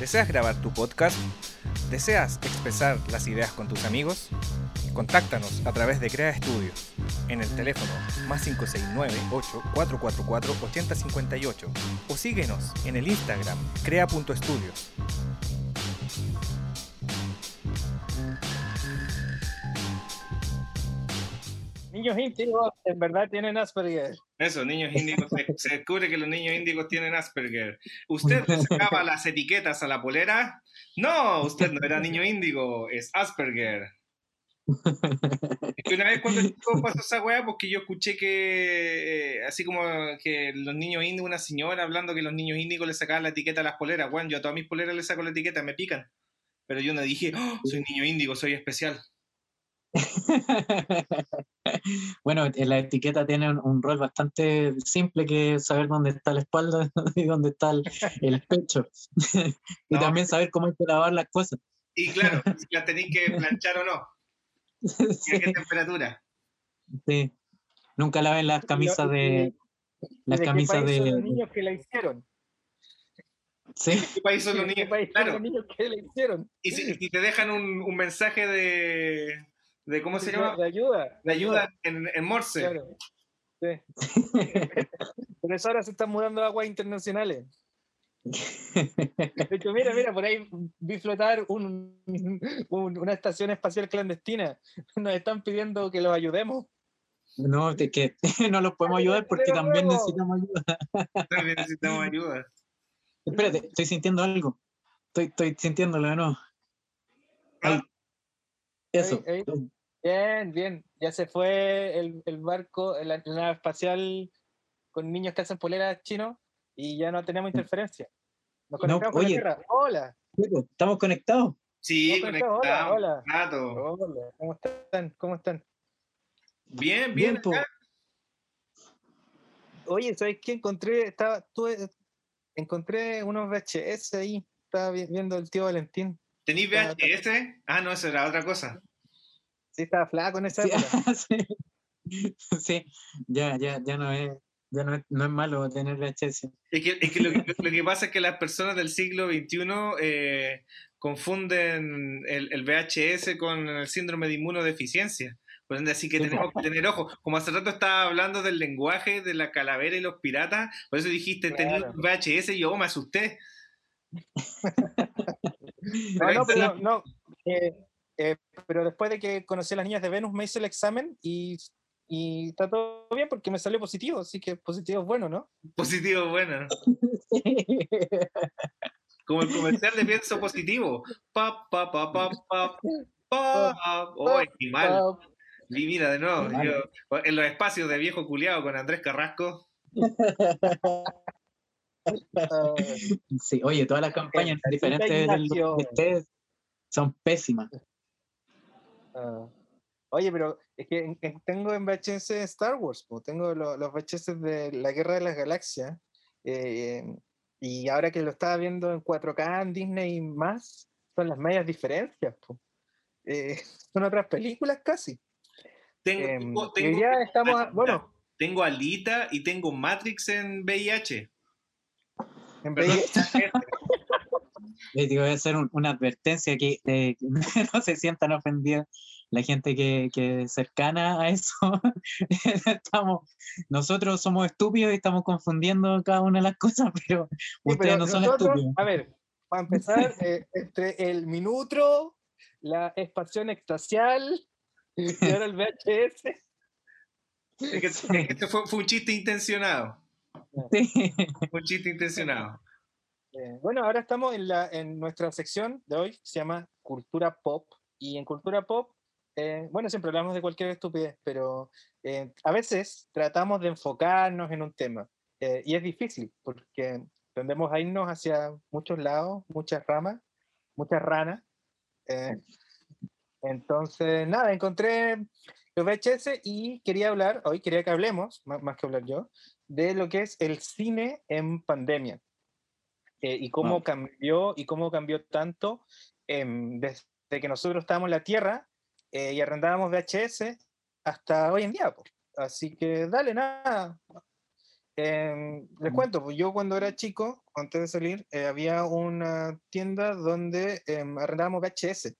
¿Deseas grabar tu podcast? ¿Deseas expresar las ideas con tus amigos? Contáctanos a través de Crea Estudios en el teléfono más 569-8444-8058 o síguenos en el Instagram crea.estudios. Niños índigos en verdad tienen Asperger. Eso, niños índigos. Se, se descubre que los niños índigos tienen Asperger. ¿Usted le sacaba las etiquetas a la polera? No, usted no era niño índigo, es Asperger. Es que una vez cuando chico pasó esa weá, porque yo escuché que, eh, así como que los niños índigos, una señora hablando que los niños índigos le sacaban la etiqueta a las poleras. Bueno, yo a todas mis poleras le saco la etiqueta, me pican. Pero yo no dije, "Oh, soy niño índigo, soy especial. bueno, eh, la etiqueta tiene un, un rol bastante simple que es saber dónde está la espalda y dónde está el, el pecho. y No. también saber cómo hay que lavar las cosas. Y claro, si la tenéis que planchar o no, y a qué temperatura. Sí. Nunca laven las camisas de. y- Las ¿De qué camisas país son de. los niños que la hicieron? Sí. ¿Qué país son los ¿De qué niños? país son Claro, los niños que la hicieron? y si, y si te dejan un, un mensaje de, de, ¿cómo se De- llama? De ayuda. De ayuda en, en Morse. Claro. Sí. Por eso ahora se están mudando a aguas internacionales. De hecho, mira, mira, por ahí vi flotar un- un- una estación espacial clandestina. Nos están pidiendo que los ayudemos. No, es que no los podemos ayudar porque también necesitamos ayuda. También necesitamos ayuda. Espérate, estoy sintiendo algo. Estoy, estoy sintiéndolo de nuevo. Eso. Bien, bien. Ya se fue el, el barco, la, nave espacial con niños que hacen poleras chinos y ya no tenemos interferencia. Nos Mm. No, conectamos con la oye. Tierra. Hola. Estamos conectados. Sí, Hola, conectado. hola, hola. rato. Hola. ¿Cómo están? ¿Cómo están? Bien, Bien, bien. Oye, ¿sabes qué? Encontré, estaba, tuve- encontré unos VHS ahí. Estaba vi- viendo el tío Valentín. ¿Tenís VHS? Ah, no, eso era otra cosa. Sí, estaba flaco en esa Sí, época. sí. Sí, ya, ya, ya no es, ya no es, no es malo tener VHS. Es que, es que lo, que lo que pasa es que las personas del siglo XXI eh, confunden el, el VHS con el síndrome de inmunodeficiencia. Por ende, así que tenemos que tener ojo. Como hace rato estaba hablando del lenguaje de la calavera y los piratas, por eso dijiste, tenía Claro. un VHS y yo me asusté. No, no, pero no. eh, eh, pero después de que conocí a las niñas de Venus, me hice el examen y, y está todo bien porque me salió positivo. Así que positivo es bueno, ¿no? Positivo, bueno. Como el comercial de pienso positivo. Pa, pa, pa, pa, pa, pa. ¡Oh, qué mal! Y mira, de nuevo, yo, en los espacios de viejo culiado con Andrés Carrasco. Sí, oye, todas las campañas Eh, diferentes de, ustedes son pésimas. ah. Oye, pero es que en- en- tengo en VHS Star Wars, po, tengo lo- los VHS de la Guerra de las Galaxias. eh, y ahora que lo estaba viendo en 4K en Disney y más, son las medias diferencias. Eh, son otras películas casi. Tengo, Em, tengo, y tengo- ya estamos, a- bueno, tengo Alita y tengo Matrix en VIH. En Perdón. VHS, Les digo, voy a hacer un- una advertencia que eh, que no se sientan ofendidos la gente que, que es cercana a eso. estamos, nosotros somos estúpidos y estamos confundiendo cada una de las cosas, pero Sí, ustedes pero no son nosotros, estúpidos. A ver, para empezar, eh, entre el minutro, la expansión extasial y ahora el VHS. Es que, es que este fue, fue un chiste intencionado. Sí. Un chiste intencionado. Eh, bueno, ahora estamos en, la, en nuestra sección de hoy, que se llama Cultura Pop. Y en Cultura Pop, eh, bueno, siempre hablamos de cualquier estupidez, pero eh, a veces tratamos de enfocarnos en un tema. eh, y es difícil, porque tendemos a irnos hacia muchos lados, muchas ramas, muchas ranas. eh, entonces, nada, encontré los VHS y quería hablar, hoy quería que hablemos, más, más que hablar yo, de lo que es el cine en pandemia eh, y cómo Wow. cambió y cómo cambió tanto em, desde que nosotros estábamos en la Tierra eh, y arrendábamos VHS hasta hoy en día. po. Así que dale, nada. Em, les Mm. cuento, pues yo cuando era chico, antes de salir, eh, había una tienda donde em, arrendábamos VHS.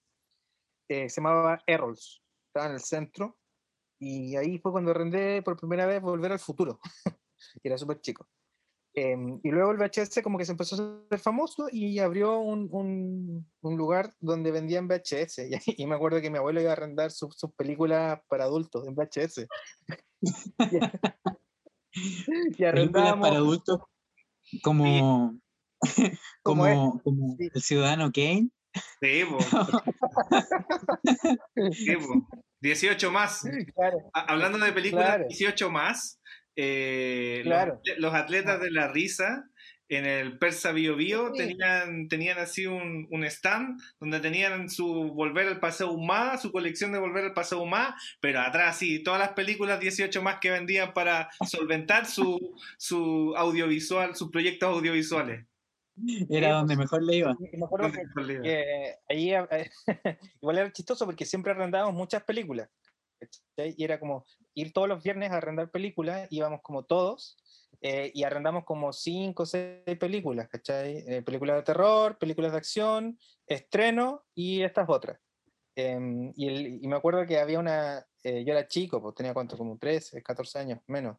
eh, se llamaba Errols. Estaba en el centro. Y ahí fue cuando arrendé por primera vez Volver al Futuro. y era súper chico. Em, y luego el VHS como que se empezó a hacer famoso y abrió un, un- un lugar donde vendían VHS. Y, y me acuerdo que mi abuelo iba a arrendar sus sus películas para adultos en VHS. y Películas arrendábamos para adultos como, Como como, como sí. el ciudadano Kane. Sí, po. Sí, po. 18 más. Claro, Ha- Hablando de películas Claro. 18 más, eh, los Claro. atle- los, atletas de la risa en el Persa Bio Bio Sí. tenían, tenían así un, un stand donde tenían su Volver al Paseo Humá, su colección de Volver al Paseo Humá, pero atrás sí, todas las películas 18 más que vendían para solventar su, su audiovisual, sus proyectos audiovisuales. Era donde mejor le iba. me acuerdo que Donde- que ahí eh, igual era chistoso porque siempre arrendábamos muchas películas. ¿Cachai? Y era como ir todos los viernes a arrendar películas, íbamos como todos, eh, y arrendamos como cinco o seis películas, ¿cachai? Eh, películas de terror, películas de acción, estreno y estas otras. Em, y, me acuerdo que había una, eh, yo era chico, pues tenía cuánto, como 13, 14 años, menos.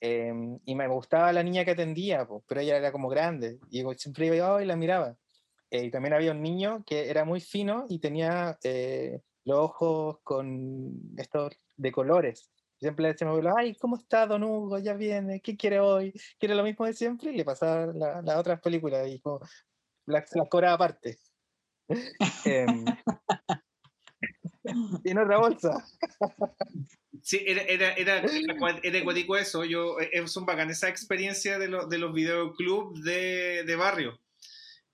Em, y me gustaba la niña que atendía, pues, pero ella era como grande, y yo siempre iba y la miraba. Y también había un niño que era muy fino y tenía los ojos con estos de colores. Siempre le decía a mi abuelo, ay, ¿cómo está Don Hugo? Ya viene, ¿qué quiere hoy? ¿Quiere lo mismo de siempre? Y le pasaba la- las otras películas y como las la cobraba aparte. Em, en otra bolsa. Sí, era, era, era, era, eso. Yo, eh, es un bacán esa experiencia de, lo- de los videoclubs de, de barrio.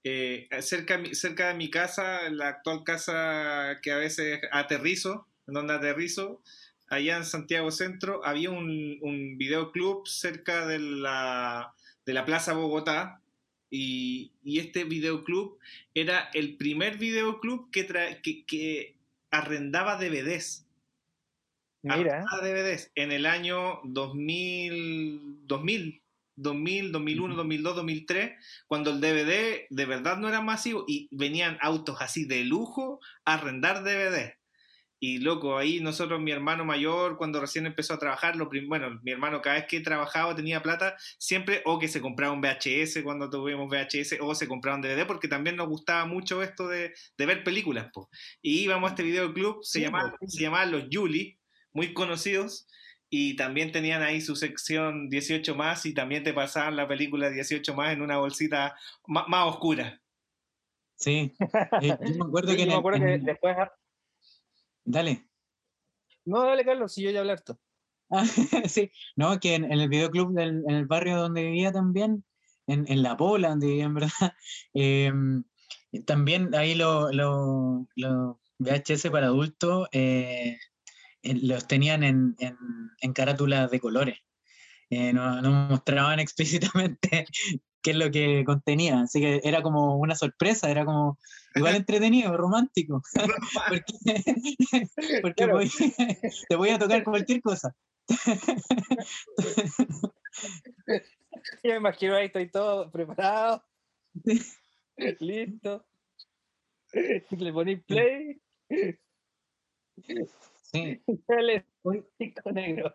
Eh, cerca, de mi casa, la actual casa que a veces aterrizo, en donde aterrizo, allá en Santiago Centro, había un, un videoclub cerca de la, de la Plaza Bogotá. Y, y este videoclub era el primer videoclub que, que, que arrendaba DVDs. Mira, DVDs en el año 2000, 2000, 2000, 2001, 2002, 2003, cuando el DVD de verdad no era masivo y venían autos así de lujo a arrendar DVD. Y loco, ahí nosotros, mi hermano mayor, cuando recién empezó a trabajar, lo bueno, mi hermano cada vez que trabajaba tenía plata, siempre o que se compraba un VHS cuando tuvimos VHS o se compraba un DVD, porque también nos gustaba mucho esto de, de ver películas. po. Y íbamos a este videoclub, se, Sí, llamaba, sí. se llamaban Los Yuli, muy conocidos, y también tenían ahí su sección 18 más y también te pasaban la película 18 más en una bolsita ma- más, oscura. Sí. Eh, yo me acuerdo Sí, que yo en me el- acuerdo en que el- después... Dale. No, dale, Carlos, si yo ya hablarte. Ah, sí, no, que en, en el videoclub del en el barrio donde vivía también, en, en La Pola, donde vivía en verdad, em, también ahí los lo, lo VHS para adultos, eh, los tenían en, en, en carátulas de colores. Eh, no, no mostraban explícitamente qué es lo que contenía, así que era como una sorpresa, era como igual entretenido, romántico, porque, porque Claro. voy- te voy a tocar cualquier cosa. Yo me imagino ahí, estoy todo preparado. Listo. Le ponéis play. Sí. Negro.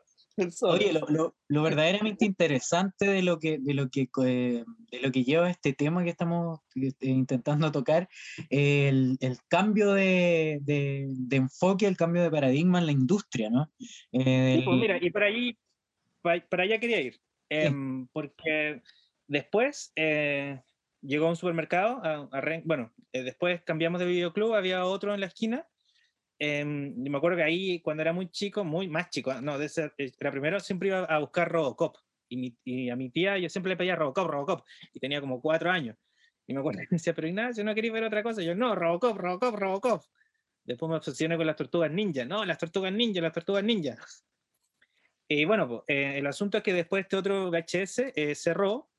Oye, lo, lo- lo verdaderamente interesante de lo que, de lo que, eh, de lo que lleva este tema que estamos eh, intentando tocar, el, el cambio de, de- de enfoque, el cambio de paradigma en la industria, ¿no? Eh, Sí, pues el- mira, y para allí, pa- para allá quería ir. Em, porque después eh, llegó a un supermercado, a- a bueno, eh, después cambiamos de videoclub, había otro en la esquina. Y me acuerdo que ahí, cuando era muy chico, muy más chico, no, de ser, eh, era primero, siempre iba a buscar Robocop. Y, mi- y a mi tía yo siempre le pedía Robocop, Robocop, y tenía como cuatro años. Y me acuerdo que me decía, pero Ignacio, ¿no queréis ver otra cosa? Y yo, no, Robocop, Robocop, Robocop. Después me obsesioné con las tortugas ninja. No, las tortugas ninja, las tortugas ninja. Y bueno, pues, eh, el asunto es que después este otro VHS eh, cerró,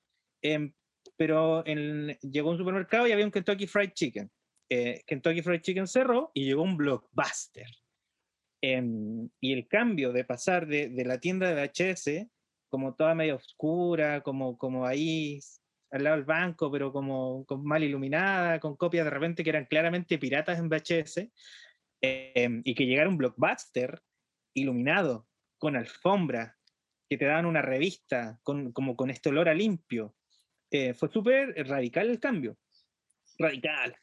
em, pero en- llegó a un supermercado y había un Kentucky Fried Chicken. Eh, Kentucky Fried Chicken cerró y llegó un Blockbuster. Em, y el cambio de pasar de, de la tienda de VHS, como toda medio oscura, como, como ahí al lado del banco, pero como, como mal iluminada, con copias de repente que eran claramente piratas en VHS, em, y que llegara un Blockbuster iluminado, con alfombra, que te daban una revista, con, como con este olor a limpio. Eh, fue súper radical el cambio. Radical.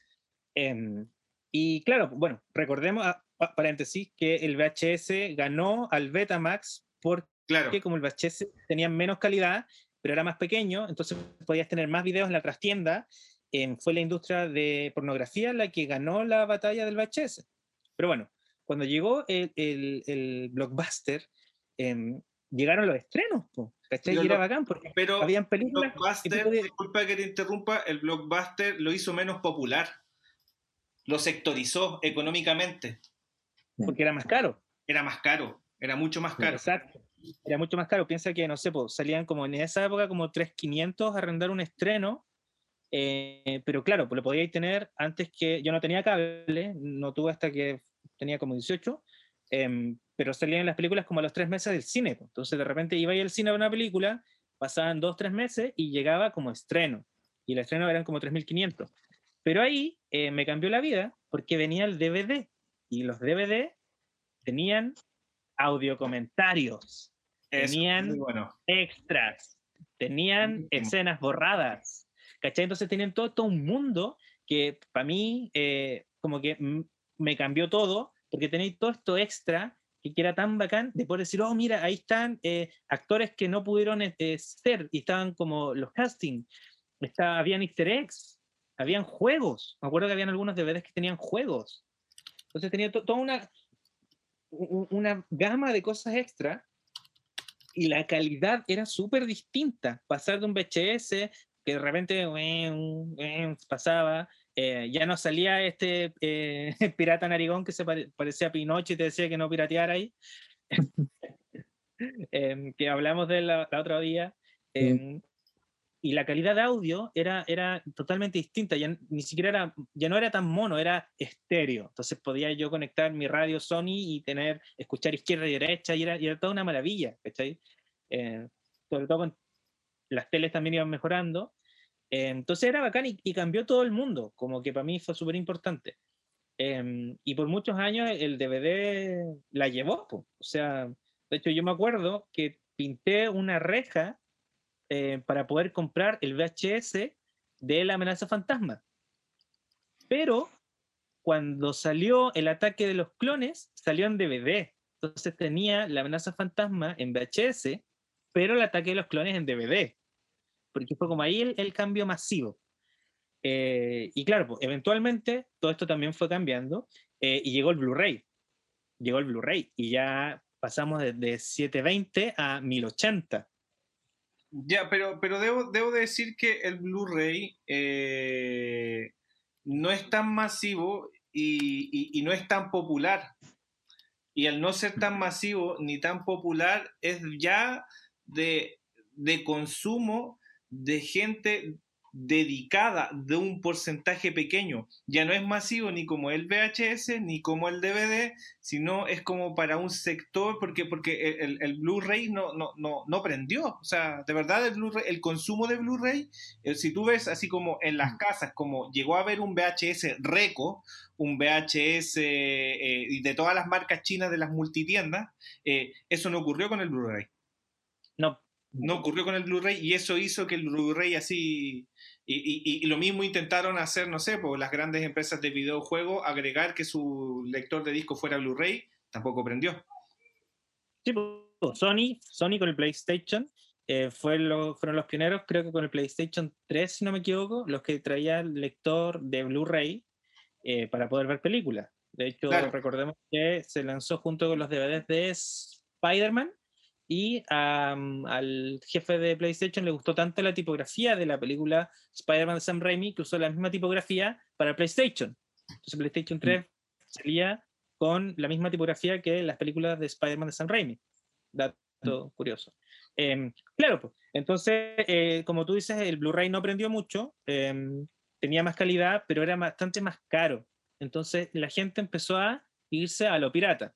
Em, y claro, bueno, recordemos, ah, pa- paréntesis, que el VHS ganó al Betamax porque Claro. como el VHS tenía menos calidad, pero era más pequeño, entonces podías tener más videos en la trastienda. em, fue la industria de pornografía la que ganó la batalla del VHS. Pero bueno, cuando llegó el, el- el blockbuster, em, llegaron los estrenos, po, ¿cachai? Pero Y era bacán porque Pero habían películas. Blockbuster, podías- disculpa que te interrumpa, el Blockbuster lo hizo menos popular. Lo sectorizó económicamente. porque era más caro. Era más caro, era mucho más caro. Exacto. Era mucho más caro. Piensa que, no sé, pues, salían como en esa época como 3.500 a arrendar un estreno. eh, pero claro, pues lo podíais tener antes que. Yo no tenía cable, no tuve hasta que tenía como 18. em, pero salían las películas como a los tres meses del cine. pues. Entonces, de repente iba al cine a ver una película, pasaban dos, tres meses y llegaba como estreno. Y el estreno eran como 3.500. Pero ahí eh, me cambió la vida porque venía el DVD. Y los DVD tenían audio comentarios, Eso, Tenían- bueno. extras, tenían escenas borradas, ¿cachai? Entonces tenían todo, todo un mundo que para mí eh, como que me cambió todo, porque tenéis todo esto extra que era tan bacán de poder decir, oh, mira, ahí están eh, actores que no pudieron eh, ser y estaban como los castings, está, habían easter eggs, habían juegos, me acuerdo que habían algunos DVDs que tenían juegos. Entonces tenía to- toda una, una gama de cosas extra y la calidad era súper distinta. Pasar de un VHS que de repente uem, uem, pasaba, eh, ya no salía este eh, pirata narigón que se pare- parecía a Pinocho y te decía que no pirateara ahí, em, que hablamos de la, la otro día. Sí. Y la calidad de audio era, era totalmente distinta, ya ni siquiera era, ya no era tan mono, era estéreo. Entonces podía yo conectar mi radio Sony y tener, escuchar izquierda y derecha, y era, y era toda una maravilla, ¿cachai? Eh, sobre todo con las teles también iban mejorando. Eh, entonces era bacán y, y cambió todo el mundo, como que para mí fue súper importante. Em, y por muchos años el DVD la llevó, po. o sea, de hecho yo me acuerdo que pinté una reja eh, para poder comprar el VHS de la amenaza fantasma. Pero cuando salió el ataque de los clones, salió en DVD. Entonces tenía la amenaza fantasma en VHS, pero el ataque de los clones en DVD. Porque fue como ahí el, el cambio masivo. Eh, y claro, pues, eventualmente todo esto también fue cambiando eh, y llegó el Blu-ray. Llegó el Blu-ray y ya pasamos de, de 720 a 1080. Ya, pero, pero debo, debo decir que el Blu-ray eh, no es tan masivo y, y- y no es tan popular. y al no ser tan masivo ni tan popular, es ya de, de consumo de gente dedicada de un porcentaje pequeño. Ya no es masivo ni como el VHS ni como el DVD, sino es como para un sector, porque, porque el, el Blu-ray no, no, no, no prendió. O sea, de verdad el, el consumo de Blu-ray, eh, si tú ves así como en las casas, como llegó a haber un VHS Reco, un VHS eh, de todas las marcas chinas de las multitiendas, eh, eso no ocurrió con el Blu-ray. No. No ocurrió con el Blu-ray y eso hizo que el Blu-ray así y, y, y, lo mismo intentaron hacer, no sé, por las grandes empresas de videojuegos, agregar que su lector de disco fuera Blu-ray, tampoco prendió. Sí, Sony, Sony con el PlayStation eh, fue lo, fueron los pioneros, creo que con el PlayStation 3, si no me equivoco, los que traían lector de Blu-ray eh, para poder ver películas. De hecho, Claro. recordemos que se lanzó junto con los DVDs de Spider-Man y al jefe de PlayStation le gustó tanto la tipografía de la película Spider-Man de Sam Raimi que usó la misma tipografía para PlayStation. Entonces PlayStation 3 salía con la misma tipografía que las películas de Spider-Man de Sam Raimi. Dato curioso. Em, claro, pues, entonces, eh, como tú dices, el Blu-ray no aprendió mucho, em, tenía más calidad, pero era bastante más caro. Entonces la gente empezó a irse a lo pirata.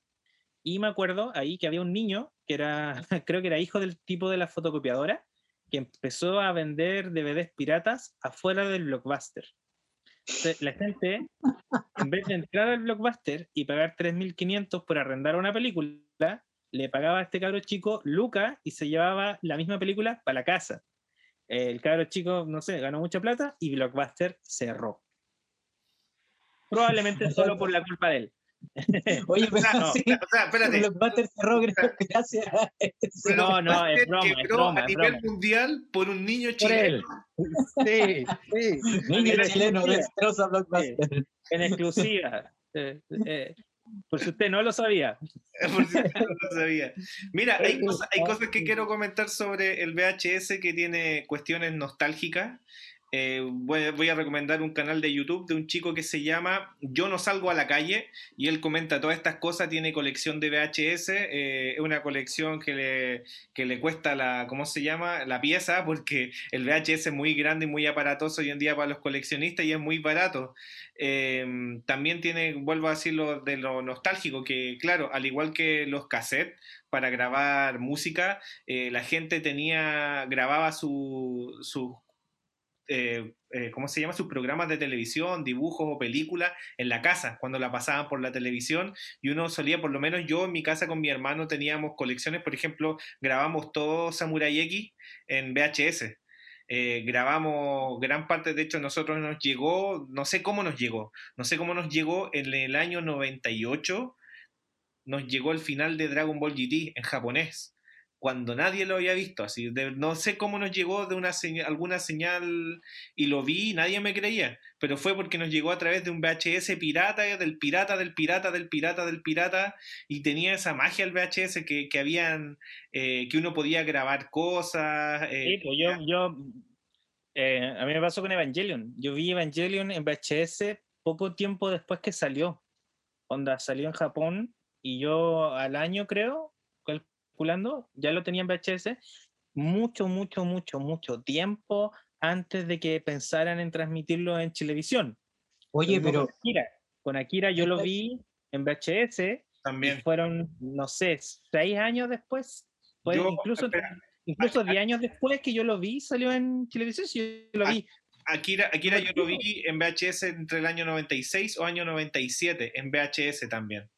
Y me acuerdo ahí que había un niño que era, creo que era hijo del tipo de la fotocopiadora, que empezó a vender DVDs piratas afuera del blockbuster. Entonces, la gente, en vez de entrar al blockbuster y pagar 3.500 por arrendar una película, le pagaba a este cabro chico Luca y se llevaba la misma película para la casa. El cabro chico, no sé, ganó mucha plata y Blockbuster cerró. Probablemente solo por la culpa de él. Oye, pero No, sí, o sea, espérate. Blockbuster cerró gra- gracias a eso. No, no, es broma, es broma, a es nivel broma. mundial por un niño chileno. Sí, sí. Niño En chileno destroza Blockbuster. En exclusiva. Eh, eh, por si usted no lo sabía. Por si usted no lo sabía. Mira, hay cosas, hay cosas que quiero comentar sobre el VHS que tiene cuestiones nostálgicas. Eh, voy, a recomendar un canal de YouTube de un chico que se llama Yo no salgo a la calle y él comenta todas estas cosas, tiene colección de VHS, eh, es una colección que le, que le cuesta la, ¿cómo se llama? La pieza, porque el VHS es muy grande y muy aparatoso hoy en día para los coleccionistas y es muy barato. Eh, también tiene, vuelvo a decirlo, de lo nostálgico, que claro, al igual que los cassettes para grabar música, eh, la gente tenía, grababa su, su eh, eh, ¿cómo se llama? Sus programas de televisión, dibujos o películas en la casa, cuando la pasaban por la televisión, y uno solía, por lo menos yo en mi casa con mi hermano teníamos colecciones, por ejemplo, grabamos todo Samurai X en VHS. Eh, grabamos gran parte, de hecho, nosotros nos llegó, no sé cómo nos llegó, no sé cómo nos llegó en el año 98, nos llegó el final de Dragon Ball GT en japonés, cuando nadie lo había visto, así, de- no sé cómo nos llegó de una seña- alguna señal y lo vi y nadie me creía, pero fue porque nos llegó a través de un VHS pirata, del pirata, del pirata, del pirata, del pirata, y tenía esa magia el VHS que, que habían, eh, que uno podía grabar cosas. eh, Sí, pues yo, yo eh, a mí me pasó con Evangelion. Yo vi Evangelion en VHS poco tiempo después que salió. Onda, salió en Japón y yo al año, creo, calculando, ya lo tenía en VHS. Mucho, mucho, mucho, mucho tiempo antes de que pensaran en transmitirlo en televisión. Oye, pero Con Akira, con Akira yo lo vi en VHS y también. fueron, no sé, seis años después. Fue Yo- incluso espera, incluso 10 años después que yo lo vi, salió en televisión, sí, yo lo vi. Akira, Akira yo lo vi en VHS entre el año 96 o año 97, en VHS también.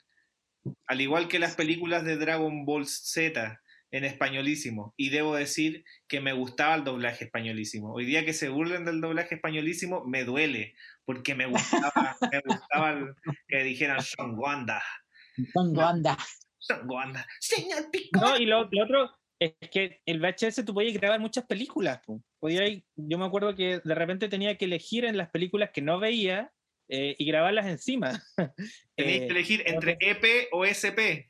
Al igual que las películas de Dragon Ball Z en españolísimo. Y debo decir que me gustaba el doblaje españolísimo. Hoy día que se burlen del doblaje españolísimo, me duele, porque me gustaba, me gustaba el- que dijeran Son Wanda. ¿dónde anda? Son Wanda. Señor Pico. No, y lo, lo otro es que el VHS tú podías grabar muchas películas. po. Podías- yo me acuerdo que de repente tenía que elegir en las películas que no veía eh, y grabarlas encima. Tenéis Eh, que elegir entre EP o SP.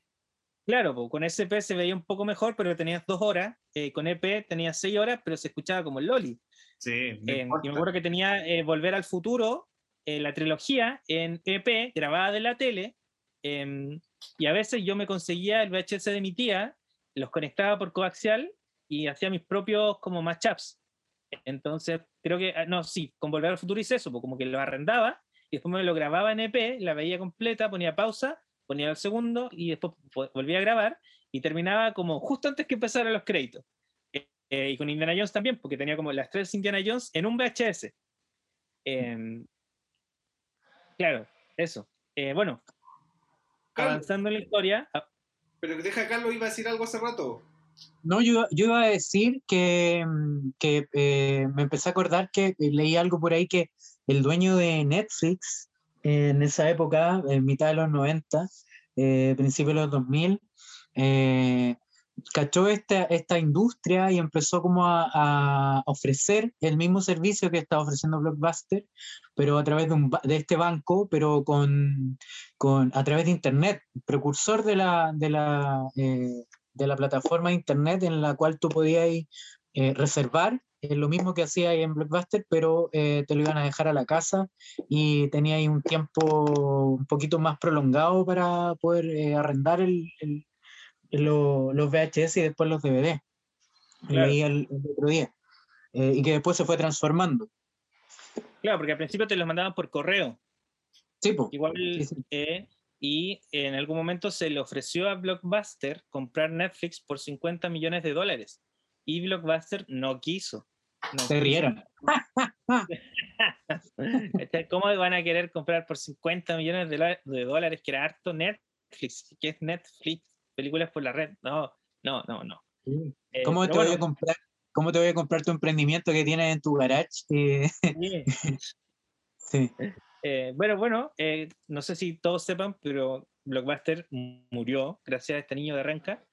Claro, po, con SP se veía un poco mejor, pero tenías dos horas. eh, con EP tenías seis horas, pero se escuchaba como el Loli. Sí, no Eh, y me acuerdo que tenía eh, Volver al Futuro, eh, la trilogía en EP, grabada de la tele, em, y a veces yo me conseguía el VHS de mi tía, los conectaba por coaxial y hacía mis propios como matchups. Entonces, creo que, ah, no, sí, con Volver al Futuro hice eso, pues como que lo arrendaba y después me lo grababa en EP, la veía completa, ponía pausa, ponía el segundo y después volvía a grabar y terminaba como justo antes que empezaran los créditos. Eh, y con Indiana Jones también, porque tenía como las tres Indiana Jones en un VHS. Em, claro, eso. Eh, bueno, avanzando en la historia. Ah, Pero deja, Carlos, iba a decir algo hace rato. No, yo, yo iba a decir que, que eh, me empecé a acordar que leí algo por ahí que el dueño de Netflix en esa época, en mitad de los 90, eh, de los 2000, eh, cachó esta, esta industria y empezó como a, a ofrecer el mismo servicio que estaba ofreciendo Blockbuster, pero a través de, un, de este banco, pero con, con, a través de Internet, precursor de la, de la, eh, de la plataforma de Internet en la cual tú podías eh, reservar eh, lo mismo que hacía ahí en Blockbuster, pero eh, te lo iban a dejar a la casa y tenía ahí un tiempo un poquito más prolongado para poder eh, arrendar el, el- lo- los VHS y después los DVD. Claro. Leí el, el otro día. Eh, y que después se fue transformando. claro, porque al principio te los mandaban por correo. Sí, po. Igual, Sí, sí. eh, y en algún momento se le ofreció a Blockbuster comprar Netflix por 50 millones de dólares. Y Blockbuster no quiso. No Se rieron. ¿Cómo van a querer comprar por 50 millones de, de dólares, que era harto Netflix? ¿Qué es Netflix? Películas por la red. No, no, no, no. Eh, ¿Cómo te voy a bueno, comprar? ¿Cómo te voy a comprar tu emprendimiento que tienes en tu garage? Eh, sí. sí. Eh, bueno, bueno, eh, no sé si todos sepan, pero Blockbuster murió gracias a este niño de Renca.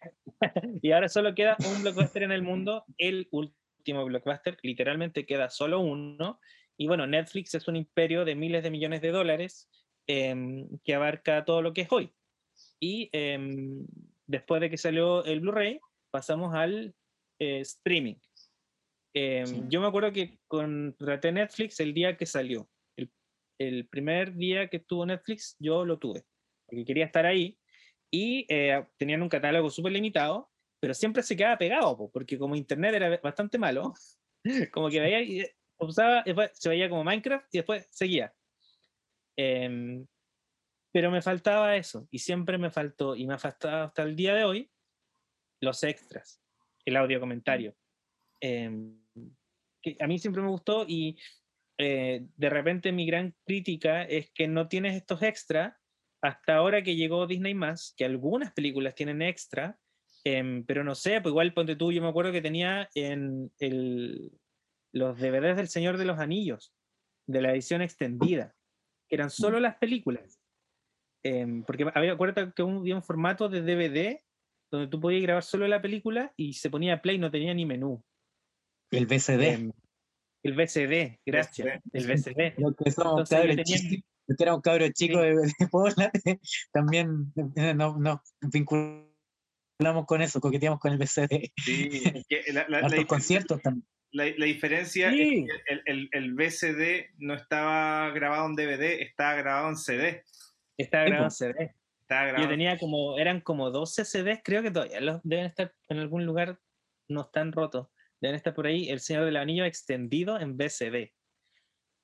y ahora solo queda un Blockbuster en el mundo, el último Blockbuster, literalmente queda solo uno. Y bueno, Netflix es un imperio de miles de millones de dólares em, que abarca todo lo que es hoy. Y em, después de que salió el Blu-ray, pasamos al eh, streaming. Em, Sí. Yo me acuerdo que contraté Netflix el día que salió. El, el primer día que estuvo Netflix, yo lo tuve, porque quería estar ahí. Y eh, tenían un catálogo súper limitado, pero siempre se quedaba pegado, po, porque como internet era bastante malo, como que veía y eh, pausaba, después se veía como Minecraft y después seguía. Em, pero me faltaba eso, y siempre me faltó, y me ha faltado hasta el día de hoy, los extras, el audio comentario. Em, que a mí siempre me gustó y eh, de repente mi gran crítica es que no tienes estos extras hasta ahora que llegó Disney más, que algunas películas tienen extra, em, pero no sé, pues igual ponte tú, yo me acuerdo que tenía en el, los DVDs del Señor de los Anillos, de la edición extendida, que eran solo las películas. Em, porque había, acuérdate que hubo- había un formato de DVD donde tú podías grabar solo la película y se ponía play, no tenía ni menú. El VCD. Em, el VCD, gracias, el VCD. Lo que somos cabros tenía- chicos, los que éramos cabros chicos de, de también eh, nos no, vinculamos con eso, coqueteamos con el VCD. Que la, conciertos también. la- la diferencia Sí. es que el, el, el VCD no estaba grabado en DVD, estaba grabado en CD. Estaba Sí, grabado en. CD. Estaba grabado Yo tenía como, eran como 12 CDs, creo que todavía los deben estar en algún lugar, no están rotos. Deben estar por ahí, El Señor del Anillo extendido en VCD.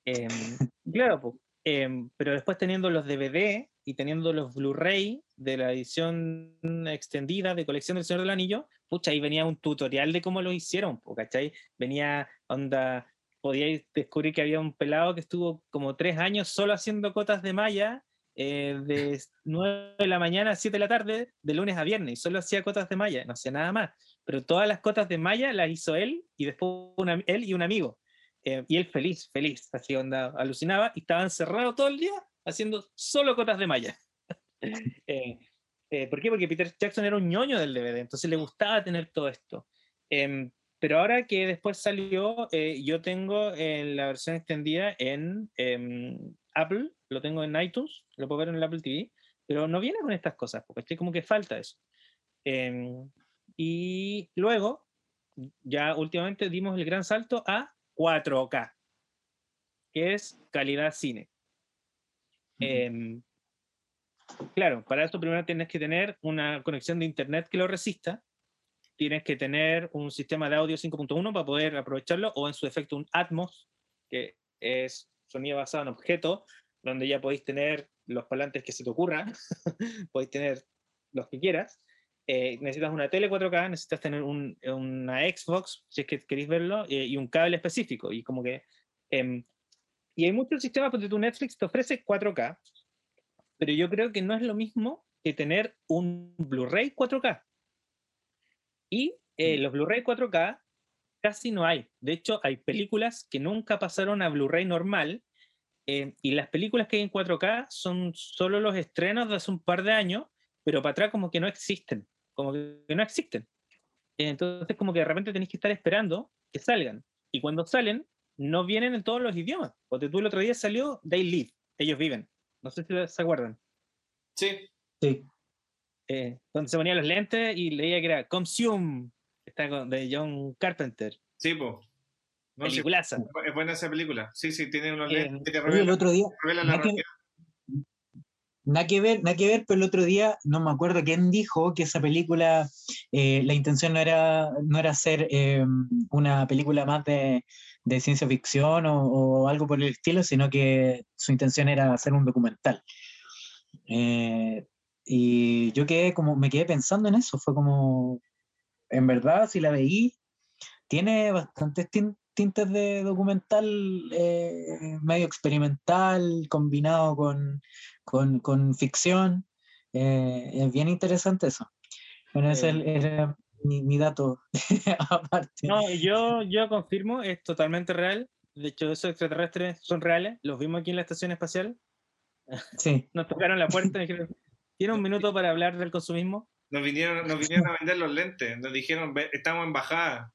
Em, claro, em, pero después teniendo los DVD y teniendo los Blu-ray de la edición extendida de colección del Señor del Anillo, pucha, ahí venía un tutorial de cómo lo hicieron, ¿cachai? Venía, onda, podíais descubrir que había un pelado que estuvo como tres años solo haciendo cotas de malla eh, de 9 de la mañana a 7 de la tarde, de lunes a viernes, y solo hacía cotas de malla, no hacía nada más. Pero todas las cotas de malla las hizo él y después él y un amigo. Eh, y él feliz, feliz, así onda, alucinaba y estaba encerrado todo el día haciendo solo cotas de malla. Eh, eh, ¿Por qué? Porque Peter Jackson era un ñoño del DVD, entonces le gustaba tener todo esto. Em, pero ahora que después salió, eh, yo tengo en la versión extendida en em, Apple, lo tengo en iTunes, lo puedo ver en el Apple TV, pero no viene con estas cosas, porque estoy como que falta eso. Em, y luego, ya últimamente dimos el gran salto a 4K, que es calidad cine. Em, Claro, para eso primero tienes que tener una conexión de internet que lo resista. Tienes que tener un sistema de audio 5.1 para poder aprovecharlo, o en su defecto un Atmos, que es sonido basado en objetos, donde ya podéis tener los parlantes que se te ocurran, podéis tener los que quieras. Eh, necesitas una tele 4K, necesitas tener un- una Xbox, si es que queréis verlo, eh, y un cable específico. Y como que. em, y hay muchos sistemas, porque tu Netflix te ofrece 4K, pero yo creo que no es lo mismo que tener un Blu-ray 4K. Y eh, los Blu-ray 4K casi no hay. De hecho, hay películas que nunca pasaron a Blu-ray normal. eh, y las películas que hay en 4K son solo los estrenos de hace un par de años, pero para atrás como que no existen. Como que no existen. Entonces, como que de repente tenéis que estar esperando que salgan. Y cuando salen, no vienen en todos los idiomas. Porque tú el otro día salió They Live, ellos viven. No sé si se acuerdan. Sí, Sí. Eh, donde se ponía los lentes y leía que era Consume, está con- de John Carpenter. sí, po. No, sí, es buena esa película. Sí, sí, tiene unos Eh, lentes que te el otro día, revelan la nada que- realidad. Nada que ver, nada que ver, pero el otro día no me acuerdo quién dijo que esa película, eh, la intención no era, no era hacer eh, una película más de, de ciencia ficción o, o algo por el estilo, sino que su intención era hacer un documental. Eh, y yo quedé como, me quedé pensando en eso, fue como, en verdad, si la veí, tiene bastantes tin- tintes de documental eh, medio experimental, combinado con, con, con ficción. eh, es bien interesante eso. Bueno, ese era mi, mi dato aparte. No, yo, yo confirmo, es totalmente real. De hecho, esos extraterrestres son reales. Los vimos aquí en la estación espacial. Sí, Nos tocaron la puerta y dijeron, ¿tiene un minuto para hablar del consumismo? Nos vinieron, nos vinieron a vender los lentes. Nos dijeron, "Ve, estamos en bajada.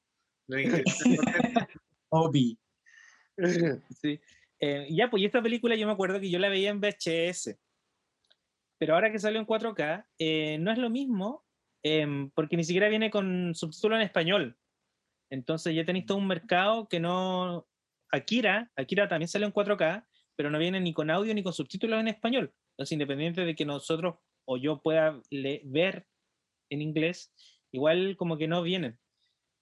Obi. Sí. Eh, ya, pues y esta película yo me acuerdo que yo la veía en VHS. Pero ahora que salió en 4K, eh, no es lo mismo, em, porque ni siquiera viene con subtítulo en español. Entonces ya tenéis todo un mercado que no... Akira, Akira también salió en 4K, pero no viene ni con audio ni con subtítulos en español. Entonces, independiente de que nosotros o yo pueda ver en inglés, igual como que no vienen.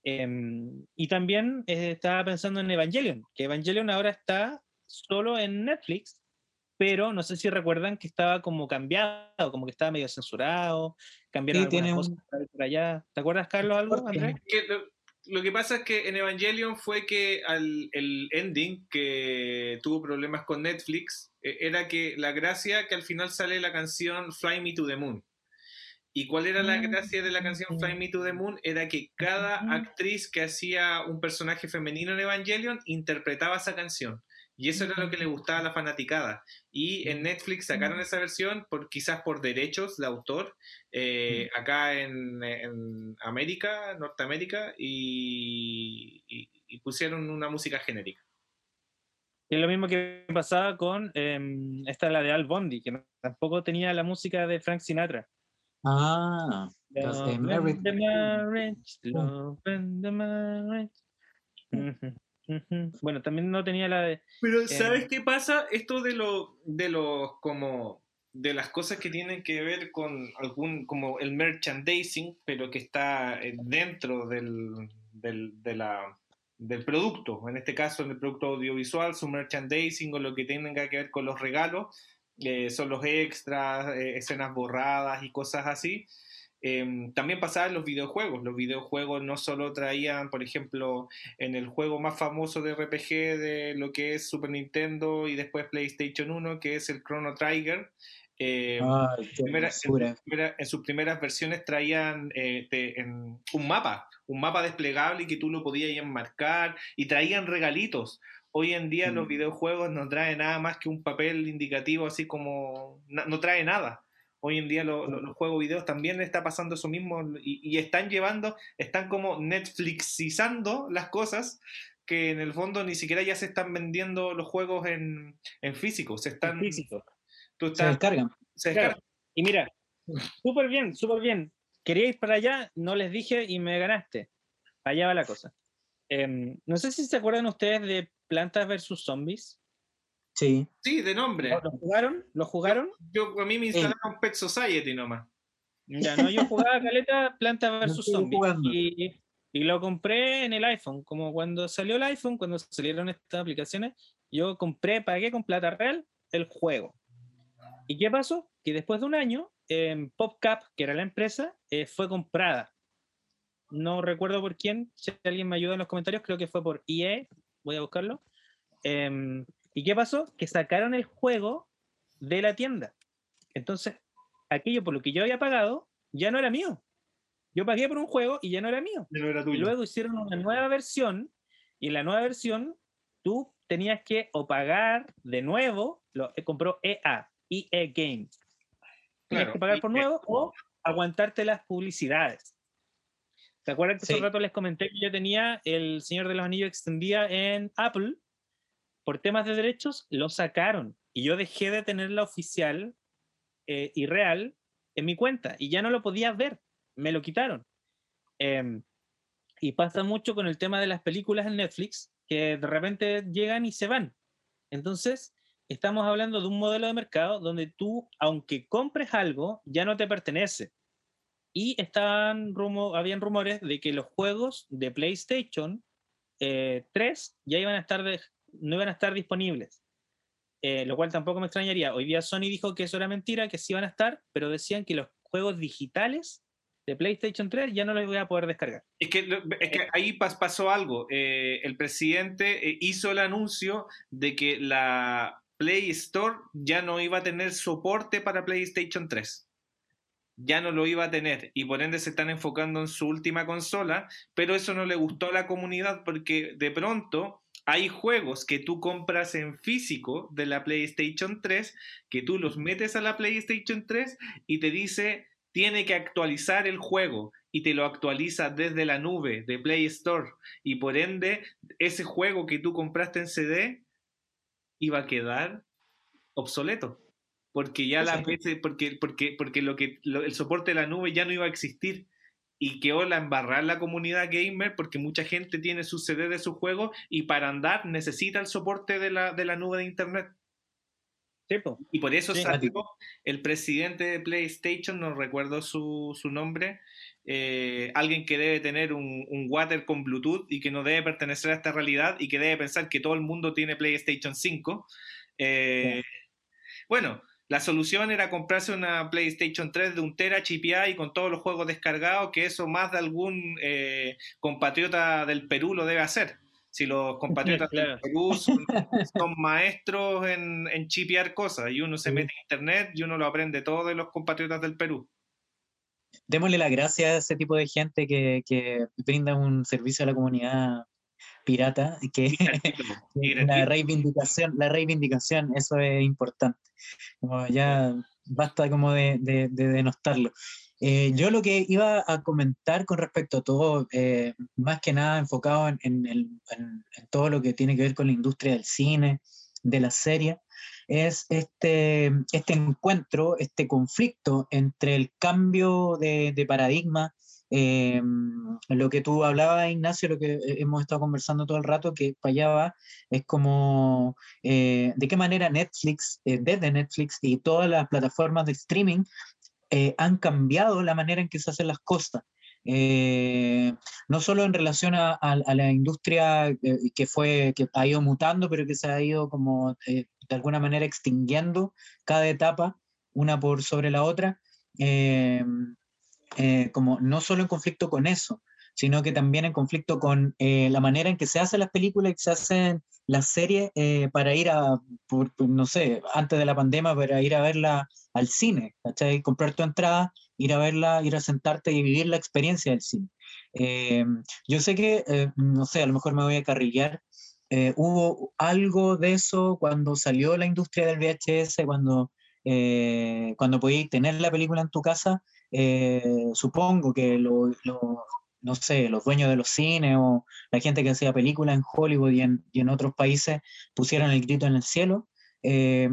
Em, y también eh, estaba pensando en Evangelion, que Evangelion ahora está solo en Netflix, pero no sé si recuerdan que estaba como cambiado, como que estaba medio censurado, cambiaron Sí, tiene algunas un- cosas por allá. ¿Te acuerdas, Carlos, algo, Andrés? que lo, lo que pasa es que en Evangelion fue que al, el ending que tuvo problemas con Netflix eh, era que la gracia que al final sale la canción Fly Me to the Moon. ¿Y cuál era la Mm. gracia de la canción Fly Me to the Moon? Era que cada actriz que hacía un personaje femenino en Evangelion interpretaba esa canción. Y eso era lo que le gustaba a la fanaticada. Y en Netflix sacaron esa versión, por, quizás por derechos de autor, eh, acá en, en América, Norteamérica, y, y- y pusieron una música genérica. Es lo mismo que pasaba con em, esta, la de Al Bondi, que tampoco tenía la música de Frank Sinatra. Ah, Love the marriage, love and the marriage. Bueno, también no tenía la de. Pero ¿sabes Eh, qué pasa? Esto de lo, de los como de las cosas que tienen que ver con algún como el merchandising, pero que está eh, dentro del, del, de la, del producto, en este caso en el producto audiovisual, su merchandising o lo que tenga que ver con los regalos, eh, son los extras, eh, escenas borradas y cosas así. Em, también pasaba en los videojuegos. Los videojuegos no solo traían, por ejemplo, en el juego más famoso de RPG de lo que es Super Nintendo y después PlayStation 1, que es el Chrono Trigger. eh, primera- hermosura. en, sus primeras versiones traían eh, te- en un mapa, un mapa desplegable y que tú lo podías enmarcar y traían regalitos. Hoy en día los Mm. videojuegos no traen nada más que un papel indicativo así como no trae nada. Hoy en día lo- lo- los juegos videos también está pasando eso mismo y, y están llevando, están como Netflixizando las cosas que en el fondo ni siquiera ya se están vendiendo los juegos en, en físico, se están, físico. tú Se estás- descargan. se Claro. descargan. Y mira, súper bien, súper bien. Quería ir para allá, no les dije y me ganaste. Allá va la cosa. Em, no sé si se acuerdan ustedes de Plantas versus Zombies. Sí. Sí, de nombre. ¿Lo jugaron? ¿Lo jugaron? Yo, a mí me instalaron Pet Society nomás. Ya no, yo jugaba Caleta Planta vs Zombies. Y, y lo compré en el iPhone. Como cuando salió el iPhone, cuando salieron estas aplicaciones, yo compré, pagué con plata real el juego. ¿Y qué pasó? Que después de un año, em, PopCap, que era la empresa, eh, fue comprada. No recuerdo por quién, si alguien me ayuda en los comentarios, creo que fue por EA, voy a buscarlo. Em, ¿Y qué pasó? Que sacaron el juego de la tienda. Entonces, aquello por lo que yo había pagado ya no era mío. Yo pagué por un juego y ya no era mío. Ya no era Y tuyo. luego hicieron una nueva versión y en la nueva versión tú tenías que o pagar de nuevo, lo eh, compró EA, EA Games. Tenías Claro, que pagar por nuevo o aguantarte las publicidades. ¿Se acuerdan que hace Sí. un rato les comenté que yo tenía el Señor de los Anillos extendida en Apple? Por temas de derechos, lo sacaron y yo dejé de tenerla oficial eh, y real en mi cuenta y ya no lo podía ver, me lo quitaron. Em, y pasa mucho con el tema de las películas en Netflix, que de repente llegan y se van. Entonces, estamos hablando de un modelo de mercado donde tú, aunque compres algo, ya no te pertenece. Y estaban rumo, habían rumores de que los juegos de PlayStation eh, 3 ya iban a estar de- no iban a estar disponibles. Eh, lo cual tampoco me extrañaría. Hoy día Sony dijo que eso era mentira, que sí iban a estar, pero decían que los juegos digitales de PlayStation 3 ya no los voy a poder descargar. Es que, ahí pas- pasó algo. Eh, el presidente eh, hizo el anuncio de que la Play Store ya no iba a tener soporte para PlayStation 3. Ya no lo iba a tener y por ende se están enfocando en su última consola, pero eso no le gustó a la comunidad porque de pronto hay juegos que tú compras en físico de la PlayStation 3, que tú los metes a la PlayStation 3 y te dice tiene que actualizar el juego y te lo actualiza desde la nube de Play Store. Y por ende ese juego que tú compraste en CD iba a quedar obsoleto porque ya la PC, porque porque porque lo que lo- el soporte de la nube ya no iba a existir y quedó la embarrar la comunidad gamer porque mucha gente tiene su CD de su juego y para andar necesita el soporte de la, de la nube de internet Sí, po. y por eso Sí. salió el presidente de PlayStation, no recuerdo su, su nombre, eh, alguien que debe tener un, un water con Bluetooth y que no debe pertenecer a esta realidad y que debe pensar que todo el mundo tiene PlayStation 5. Eh, Bueno, la solución era comprarse una PlayStation 3 de un tera chipeada y con todos los juegos descargados, que eso más de algún eh, compatriota del Perú lo debe hacer. Si los compatriotas Claro. del Perú son, son maestros en, en chipear cosas y uno se mete en internet y uno lo aprende todo de los compatriotas del Perú. Démosle las gracias a ese tipo de gente que, que brinda un servicio a la comunidad pirata, que la reivindicación, la reivindicación, eso es importante. Como ya basta como de, de, de denostarlo. Eh, yo lo que iba a comentar con respecto a todo, eh, más que nada enfocado en, en el- en- en todo lo que tiene que ver con la industria del cine, de la serie, es este, este encuentro, este conflicto entre el cambio de, de paradigma, eh, lo que tú hablabas, Ignacio, lo que eh, hemos estado conversando todo el rato, que va, es como eh, de qué manera Netflix, eh, desde Netflix y todas las plataformas de streaming eh, han cambiado la manera en que se hacen las cosas. Eh, no solo en relación a, a- a la industria eh, que fue que ha ido mutando, pero que se ha ido como eh, de alguna manera extinguiendo cada etapa, una por sobre la otra, eh, como no solo en conflicto con eso, sino que también en conflicto con eh, la manera en que se hacen las películas y que se hacen las series eh, para ir a, por, no sé, antes de la pandemia, para ir a verla al cine, ¿cachai? Comprar tu entrada, ir a verla, ir a sentarte y vivir la experiencia del cine. Eh, yo sé que, eh, no sé, a lo mejor me voy a carrillar, eh, hubo algo de eso cuando salió la industria del VHS, cuando, eh, cuando podías tener la película en tu casa, eh, supongo que lo, lo- no sé, los dueños de los cines o la gente que hacía películas en Hollywood y en, y en otros países pusieron el grito en el cielo. eh,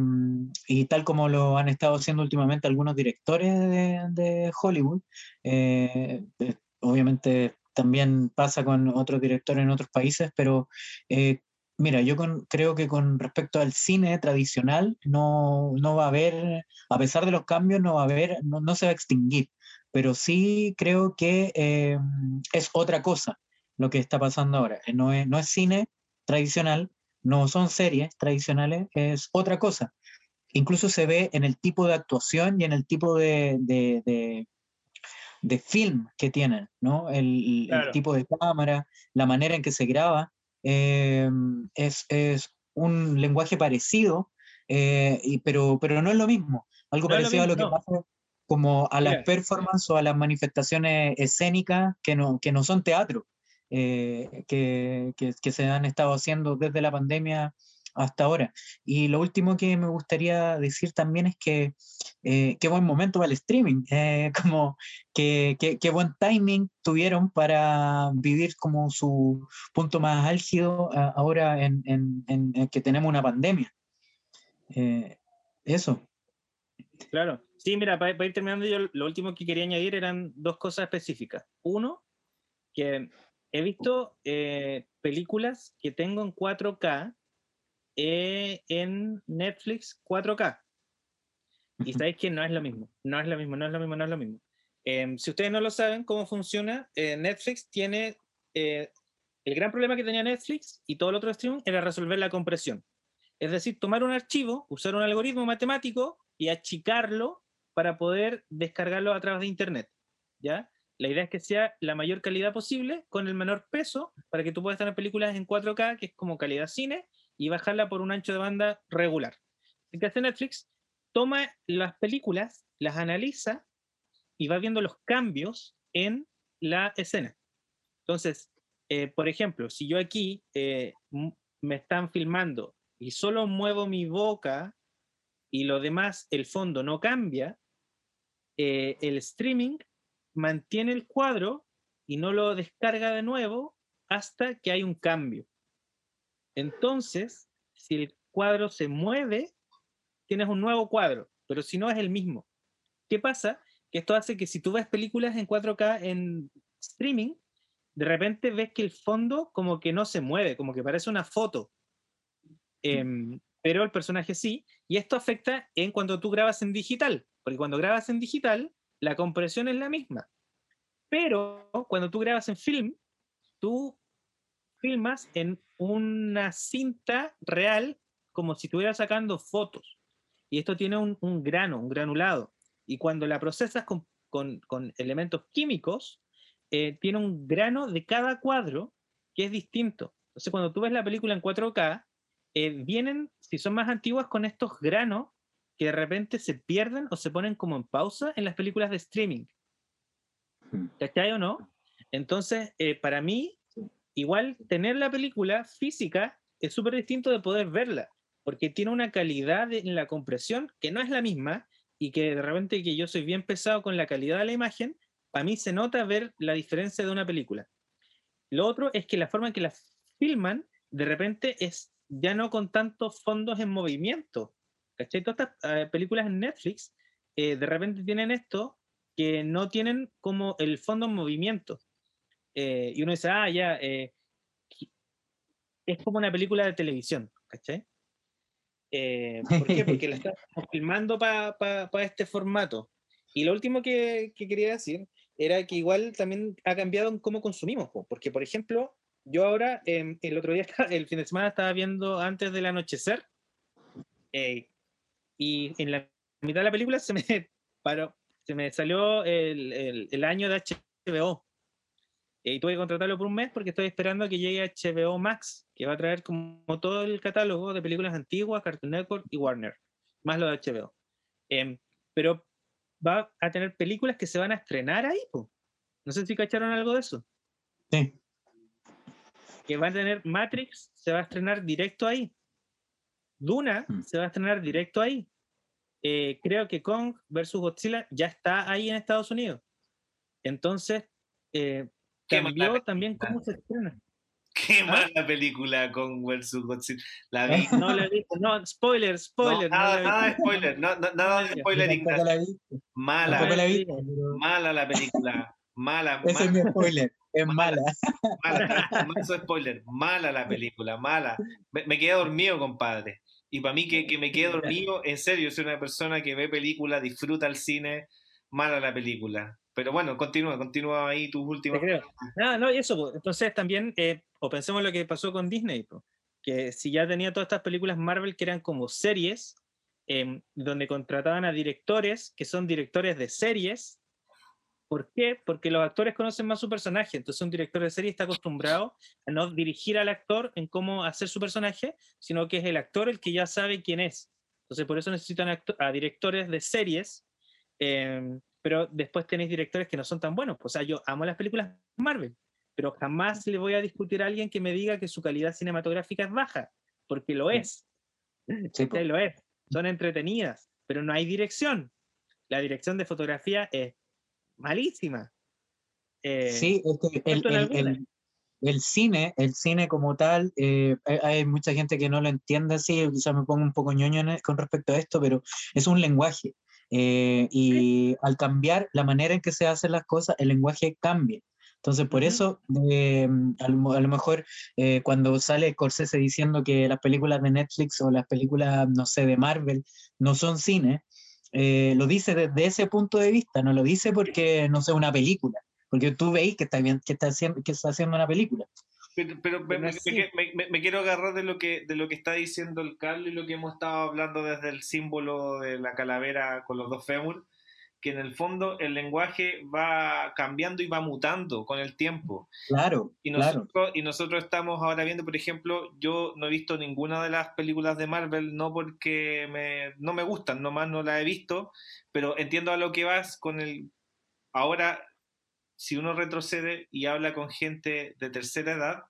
y tal como lo han estado haciendo últimamente algunos directores de, de Hollywood, eh, eh, obviamente también pasa con otros directores en otros países, pero eh, Mira, yo con- creo que con respecto al cine tradicional no, no va a haber, a pesar de los cambios, no va a haber, no, no se va a extinguir, pero sí creo que eh, es otra cosa lo que está pasando ahora. Eh, No es, no es cine tradicional, no son series tradicionales, es otra cosa. Incluso se ve en el tipo de actuación y en el tipo de, de, de- de film que tienen, ¿no? El, el Claro. tipo de cámara, la manera en que se graba, eh, es, es un lenguaje parecido, eh, y- pero, pero no es lo mismo. Algo No es lo parecido a lo que no. pasa como a las performances o a las manifestaciones escénicas que no, que no son teatro, eh, que, que- que se han estado haciendo desde la pandemia hasta ahora. Y lo último que me gustaría decir también es que eh, qué buen momento para el streaming, eh, como que, que- qué buen timing tuvieron para vivir como su punto más álgido ah, ahora en, en- que tenemos una pandemia. Eh, eso. Claro. Sí, mira, para, ir terminando, yo lo último que quería añadir eran dos cosas específicas. Uno, que he visto eh, películas que tengo en 4K eh, en Netflix 4K. Y sabéis que no es lo mismo, no es lo mismo, no es lo mismo, no es lo mismo. Em, si ustedes no lo saben cómo funciona, eh, Netflix tiene eh, el gran problema que tenía Netflix y todo el otro streaming era resolver la compresión. Es decir, tomar un archivo, usar un algoritmo matemático y achicarlo para poder descargarlo a través de Internet. ¿ya? La idea es que sea la mayor calidad posible con el menor peso para que tú puedas tener películas en 4K, que es como calidad cine, y bajarla por un ancho de banda regular. ¿Qué hace Netflix? Toma las películas, las analiza y va viendo los cambios en la escena. Entonces, eh, por ejemplo, si yo aquí eh, me están filmando y solo muevo mi boca y lo demás, el fondo no cambia, eh, el streaming mantiene el cuadro y no lo descarga de nuevo hasta que hay un cambio. Entonces, si el cuadro se mueve, tienes un nuevo cuadro, pero si no es el mismo. ¿Qué pasa? Que esto hace que si tú ves películas en 4K en streaming, de repente ves que el fondo como que no se mueve, como que parece una foto. Em, pero el personaje sí, y esto afecta en cuando tú grabas en digital, porque cuando grabas en digital, la compresión es la misma. Pero cuando tú grabas en film, tú filmas en una cinta real como si estuvieras sacando fotos. Y esto tiene un, un grano, un granulado. Y cuando la procesas con, con- con elementos químicos, eh, tiene un grano de cada cuadro que es distinto. Entonces, cuando tú ves la película en 4K, eh, vienen, si son más antiguas, con estos granos que de repente se pierden o se ponen como en pausa en las películas de streaming. Hmm. ¿Cachai o no? Entonces, eh, para mí, igual tener la película física es súper distinto de poder verla, porque tiene una calidad en la compresión que no es la misma y que de repente que yo soy bien pesado con la calidad de la imagen, para mí se nota ver la diferencia de una película. Lo otro es que la forma en que la filman, de repente es ya no con tantos fondos en movimiento. ¿Cachai? Todas estas eh, películas en Netflix eh, de repente tienen esto que no tienen como el fondo en movimiento. Eh, y uno dice, ah, ya, eh, es como una película de televisión, ¿cachai? Eh, ¿Por qué? Porque la están filmando para este formato. Y lo último que, que quería decir era que igual también ha cambiado en cómo consumimos, po, porque por ejemplo, yo ahora, em, el otro día, el fin de semana estaba viendo antes del anochecer, eh, y en la mitad de la película se me paró, se me salió el, el- el año de HBO. Y tuve que contratarlo por un mes porque estoy esperando a que llegue HBO Max, que va a traer como todo el catálogo de películas antiguas, Cartoon Network y Warner, más lo de HBO. Em, pero va a tener películas que se van a estrenar ahí. po. No sé si cacharon algo de eso. Sí. Que va a tener Matrix, se va a estrenar directo ahí. Duna Mm. se va a estrenar directo ahí. Eh, creo que Kong versus Godzilla ya está ahí en Estados Unidos. Entonces, eh, cambió también cómo se estrena. Qué mala película con versus Godzilla. La vi. No la he visto. No, spoiler, No, spoiler. no nada, he nada de spoiler, no- no- nada de spoiler, Ignacio. la vi, Mala, la vi, pero- mala la película. Mala, Ese es mi spoiler. Es mala. mala, manso spoiler, mala la película, mala. Me, me quedé dormido, compadre. Y para mí que, que me quede dormido, en serio, soy una persona que ve películas, disfruta el cine, mala la película. Pero bueno, continúa, continúa ahí tus últimas. creo. Ah, no, y eso, po. entonces también, eh, o pensemos lo que pasó con Disney, po, que si ya tenía todas estas películas Marvel que eran como series, em, donde contrataban a directores que son directores de series. ¿Por qué? Porque los actores conocen más su personaje, entonces un director de serie está acostumbrado a no dirigir al actor en cómo hacer su personaje, sino que es el actor el que ya sabe quién es. Entonces por eso necesitan a directores de series em, pero después tenéis directores que no son tan buenos. O sea, yo amo las películas Marvel, pero jamás le voy a discutir a alguien que me diga que su calidad cinematográfica es baja, porque lo es. Sí. Lo es. Son entretenidas, pero no hay dirección. La dirección de fotografía es malísima. Eh, Sí, es que el, el- el- el cine, el cine como tal, eh, hay, mucha gente que no lo entiende así, quizás me pongo un poco ñoño e- con respecto a esto, pero es un lenguaje. Eh, y al cambiar la manera en que se hacen las cosas, el lenguaje cambia. Entonces, por eso, eh, a, lo, a lo mejor eh, cuando sale Scorsese diciendo que las películas de Netflix o las películas, no sé, de Marvel no son cine, eh, lo dice desde ese punto de vista, no lo dice porque no sé, una película, porque tú veis que está, bien, que está, haciendo, que está haciendo una película. Pero, pero me, Pero me- así. me- me- me- me quiero agarrar de lo que de lo que está diciendo el Carlos y lo que hemos estado hablando desde el símbolo de la calavera con los dos fémur, que en el fondo el lenguaje va cambiando y va mutando con el tiempo. Claro, Y claro. nosotros, y nosotros estamos ahora viendo, por ejemplo, yo no he visto ninguna de las películas de Marvel, no porque me, no me gustan, nomás no las he visto, pero entiendo a lo que vas con el... Ahora, si uno retrocede y habla con gente de tercera edad,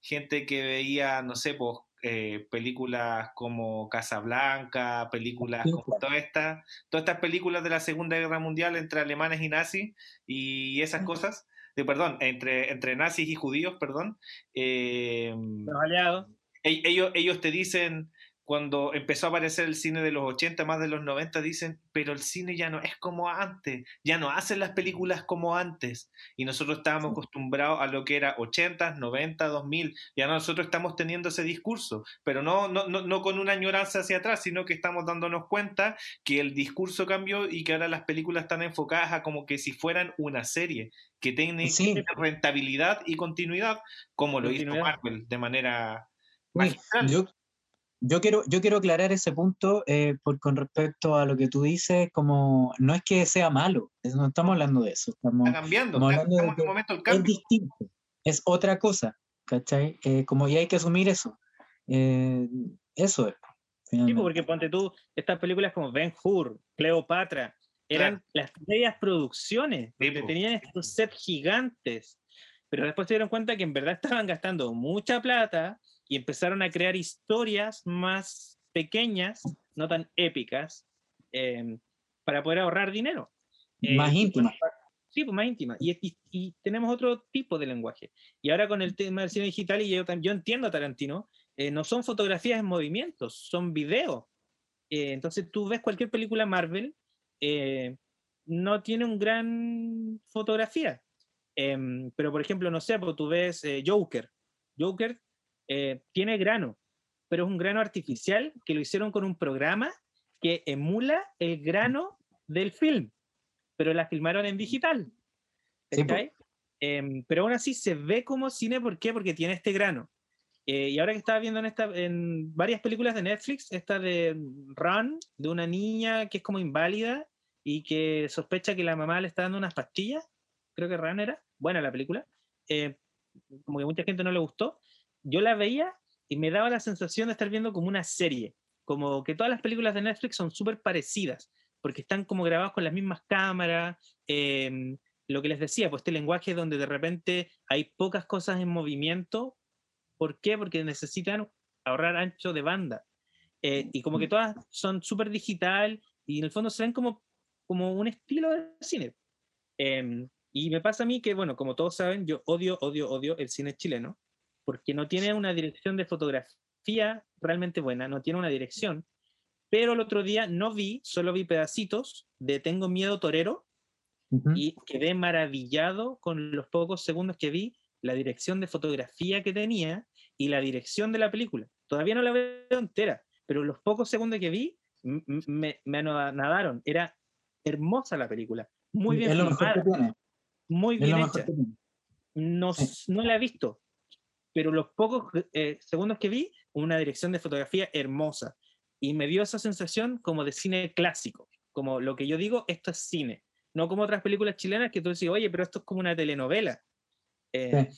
gente que veía, no sé, pues, eh, películas como Casablanca, películas como claro. todas estas, todas estas películas de la Segunda Guerra Mundial entre alemanes y nazis y esas cosas, de, perdón, entre, entre nazis y judíos, perdón, eh, los aliados. e- ellos, ellos te dicen, cuando empezó a aparecer el cine de los 80, más de los 90, dicen, pero el cine ya no es como antes, ya no hacen las películas como antes. Y nosotros estábamos acostumbrados a lo que era 80, 90, 2000, ya nosotros estamos teniendo ese discurso, pero no, no, no, no con una añoranza hacia atrás, sino que estamos dándonos cuenta que el discurso cambió y que ahora las películas están enfocadas a como que si fueran una serie, que tiene Sí. rentabilidad y continuidad, como lo hizo. Marvel de manera magistral. yo, yo, quiero, yo quiero aclarar ese punto eh, por, con respecto a lo que tú dices, como no es que sea malo, es- no estamos hablando de eso, estamos, Está cambiando, estamos está- hablando de estamos en momento es cambio. distinto, es otra cosa, ¿cachai? Eh, como y hay que asumir eso. Eh, eso es. Sí, finalmente. pues, porque ponte tú, estas películas como Ben Hur, Cleopatra, eran las medias producciones, Sí, donde tenían estos sets gigantes, pero después se dieron cuenta que en verdad estaban gastando mucha plata y empezaron a crear historias más pequeñas, no tan épicas, em, para poder ahorrar dinero. Eh, Más y íntima. bueno, Sí, pues más íntima. Y, y- y tenemos otro tipo de lenguaje. Y ahora con el tema del cine digital, y yo, yo entiendo a Tarantino, eh, no son fotografías en movimientos, son videos. Eh, entonces tú ves cualquier película Marvel, eh, no tiene un gran fotografía. Em, pero por ejemplo, no sé, pues tú ves eh, Joker. Joker eh, tiene grano, pero es un grano artificial que lo hicieron con un programa que emula el grano del film, pero la filmaron en digital. Sí. Em, pero aún así se ve como cine, ¿por qué? Porque tiene este grano. Eh, y ahora que estaba viendo en, esta, en varias películas de Netflix, esta de Run, de una niña que es como inválida y que sospecha que la mamá le está dando unas pastillas, creo que Run era, buena la película, eh, como que mucha gente no le gustó, yo la veía y me daba la sensación de estar viendo como una serie, como que todas las películas de Netflix son súper parecidas, porque están como grabadas con las mismas cámaras, em, lo que les decía, pues este lenguaje donde de repente hay pocas cosas en movimiento. ¿Por qué? Porque necesitan ahorrar ancho de banda. Eh, y como que todas son súper digital y en el fondo se ven como, como un estilo de cine. Em, y me pasa a mí que, bueno, como todos saben, yo odio, odio, odio el cine chileno porque no tiene una dirección de fotografía realmente buena, no tiene una dirección. Pero el otro día no vi, solo vi pedacitos de Tengo Miedo Torero, y quedé maravillado con los pocos segundos que vi, la dirección de fotografía que tenía y la dirección de la película. Todavía no la veo entera, pero los pocos segundos que vi me, me anadaron. Era hermosa la película, muy bien filmada, muy bien hecha. No, no la he visto, pero los pocos eh, segundos que vi, una dirección de fotografía hermosa. Y me dio esa sensación como de cine clásico, como lo que yo digo, esto es cine. No como otras películas chilenas que tú decís, oye, pero esto es como una telenovela. Eh,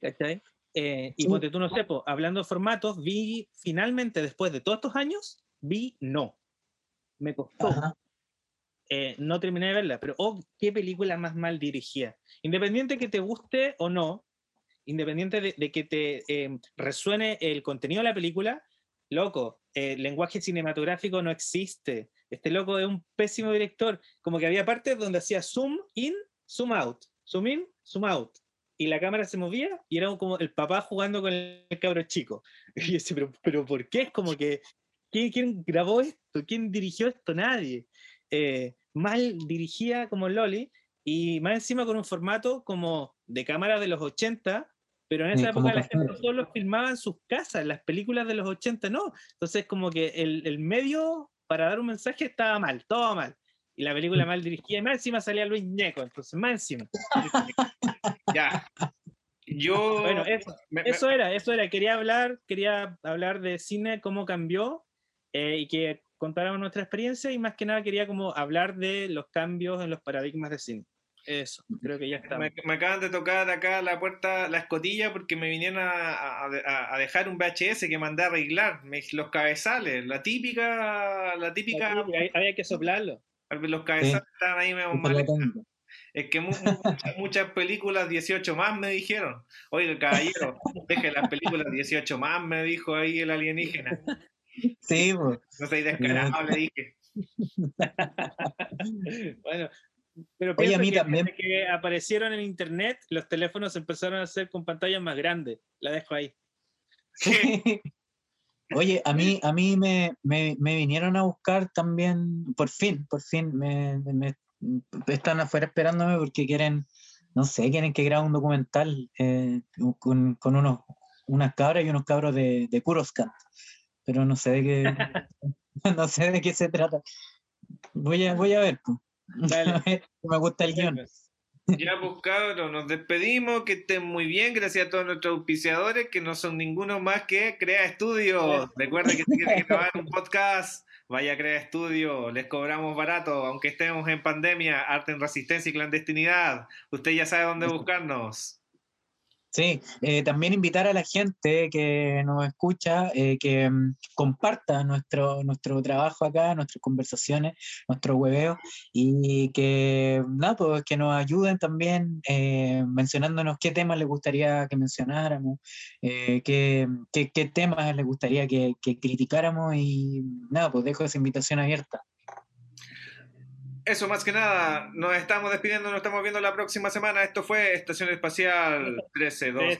¿cachai? Eh, y Sí. ponte tú, no sé, po, hablando de formatos, vi finalmente, después de todos estos años, vi No. Me costó. Eh, no terminé de verla, pero oh, qué película más mal dirigida. Independiente que te guste o no, independiente de, de que te eh, resuene el contenido de la película, loco, el lenguaje cinematográfico no existe. Este loco es un pésimo director. Como que había partes donde hacía zoom in, zoom out, zoom in, zoom out. Y la cámara se movía y era como el papá jugando con el cabro chico. Y yo decía, pero, pero ¿por qué? Es como que, ¿quién, quién grabó esto? ¿Quién dirigió esto? Nadie eh, mal dirigida como Loli y más encima con un formato como de cámara de los 80, pero en esa época la gente solo filmaba en sus casas, las películas de los 80 no. Entonces como que el, el medio para dar un mensaje estaba mal, todo mal. Y la película mal dirigida, y más encima salía Luis Ñeco, entonces más encima. Ya. Yo. Bueno, eso, me- me- eso era, eso era. Quería hablar, quería hablar de cine, cómo cambió eh, y que contáramos nuestra experiencia y más que nada quería como hablar de los cambios en los paradigmas de cine. Eso, creo que ya está. Me, me acaban de tocar acá la puerta, la escotilla, porque me vinieron a, a- dejar un VHS que mandé a arreglar, me- los cabezales, la típica, la típica, Había que soplarlo. los cabezales estaban ahí medio mal. la. Es que mu- mu- muchas, muchas películas 18 más me dijeron. Oiga, caballero, deje las películas 18 más, me dijo ahí el alienígena. Sí, pues. No soy descarado, le dije. bueno, pero Oye, a mí que también. desde que aparecieron en internet, los teléfonos empezaron a hacer con pantallas más grandes. La dejo ahí. Oye, a mí, a mí me, me, me vinieron a buscar también, por fin, por fin, me, me- están afuera esperándome porque quieren, no sé, quieren que grabe un documental eh, con, con unos, unas cabras y unos cabros de, de Kuroskan, pero no sé de qué, no sé de qué se trata. Voy a, voy a ver, pues. Dale. me gusta el guion. Ya, pues cabros, nos despedimos, que estén muy bien, gracias a todos nuestros auspiciadores, que no son ninguno más que Crea Estudio. Recuerden que si quieren grabar un podcast, vaya a Crea Estudio, les cobramos barato, aunque estemos en pandemia, arte en resistencia y clandestinidad. Usted ya sabe dónde buscarnos. Sí, eh, también invitar a la gente que nos escucha eh, que mm, comparta nuestro, nuestro trabajo acá, nuestras conversaciones, nuestro hueveo y que, nada, pues, que nos ayuden también eh, mencionándonos qué temas les gustaría que mencionáramos, eh, qué, qué- qué temas les gustaría que, que criticáramos y nada, pues dejo esa invitación abierta. Eso más que nada, nos estamos despidiendo, nos estamos viendo la próxima semana. Esto fue Estación Espacial 13-2. Trece, dos,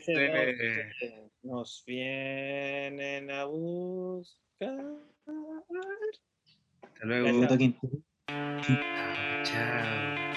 Nos vienen a buscar. Hasta luego. Chao.